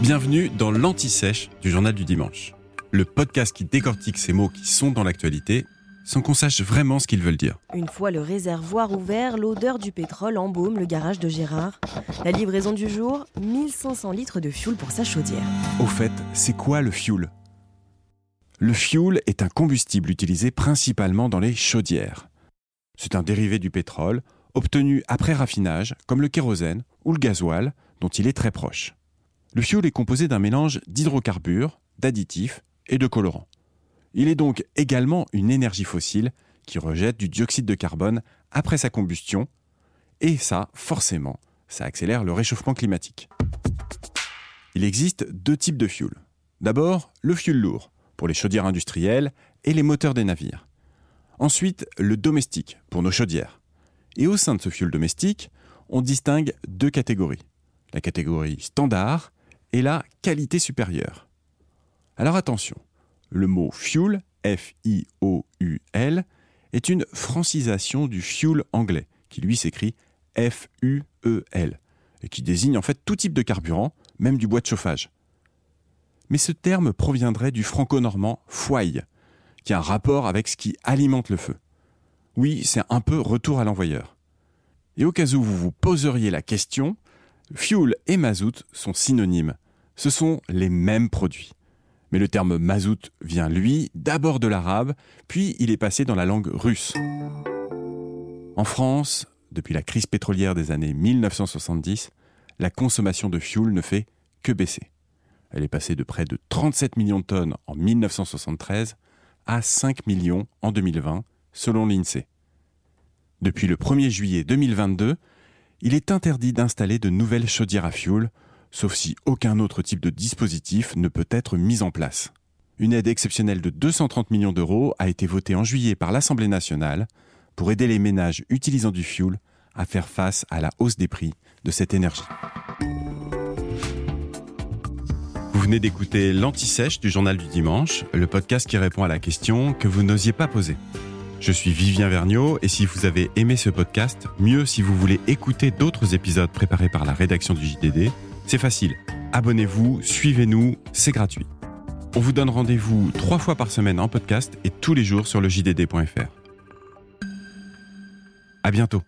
Bienvenue dans l'Anti-Sèche du Journal du Dimanche, le podcast qui décortique ces mots qui sont dans l'actualité sans qu'on sache vraiment ce qu'ils veulent dire. Une fois le réservoir ouvert, l'odeur du pétrole embaume le garage de Gérard. La livraison du jour, 1500 litres de fuel pour sa chaudière. Au fait, c'est quoi le fuel? Le fuel est un combustible utilisé principalement dans les chaudières. C'est un dérivé du pétrole, obtenu après raffinage, comme le kérosène ou le gasoil, dont il est très proche. Le fuel est composé d'un mélange d'hydrocarbures, d'additifs et de colorants. Il est donc également une énergie fossile qui rejette du dioxyde de carbone après sa combustion, et ça, forcément, ça accélère le réchauffement climatique. Il existe deux types de fuel. D'abord, le fuel lourd, pour les chaudières industrielles et les moteurs des navires. Ensuite, le domestique, pour nos chaudières. Et au sein de ce fuel domestique, on distingue deux catégories. La catégorie standard et la qualité supérieure. Alors attention, le mot fuel, F-I-O-U-L, est une francisation du fuel anglais, qui lui s'écrit F-U-E-L, et qui désigne en fait tout type de carburant, même du bois de chauffage. Mais ce terme proviendrait du franco-normand foy, qui a un rapport avec ce qui alimente le feu. Oui, c'est un peu retour à l'envoyeur. Et au cas où vous vous poseriez la question, fuel et mazout sont synonymes. Ce sont les mêmes produits. Mais le terme mazout vient, lui, d'abord de l'arabe, puis il est passé dans la langue russe. En France, depuis la crise pétrolière des années 1970, la consommation de fuel ne fait que baisser. Elle est passée de près de 37 millions de tonnes en 1973 à 5 millions en 2020, selon l'INSEE. Depuis le 1er juillet 2022, il est interdit d'installer de nouvelles chaudières à fuel sauf si aucun autre type de dispositif ne peut être mis en place. Une aide exceptionnelle de 230 millions d'euros a été votée en juillet par l'Assemblée nationale pour aider les ménages utilisant du fioul à faire face à la hausse des prix de cette énergie. Vous venez d'écouter l'Anti-Sèche du Journal du Dimanche, le podcast qui répond à la question que vous n'osiez pas poser. Je suis Vivien Vergniaud et si vous avez aimé ce podcast, mieux si vous voulez écouter d'autres épisodes préparés par la rédaction du JDD, c'est facile. Abonnez-vous, suivez-nous, c'est gratuit. On vous donne rendez-vous trois fois par semaine en podcast et tous les jours sur le JDD.fr. À bientôt.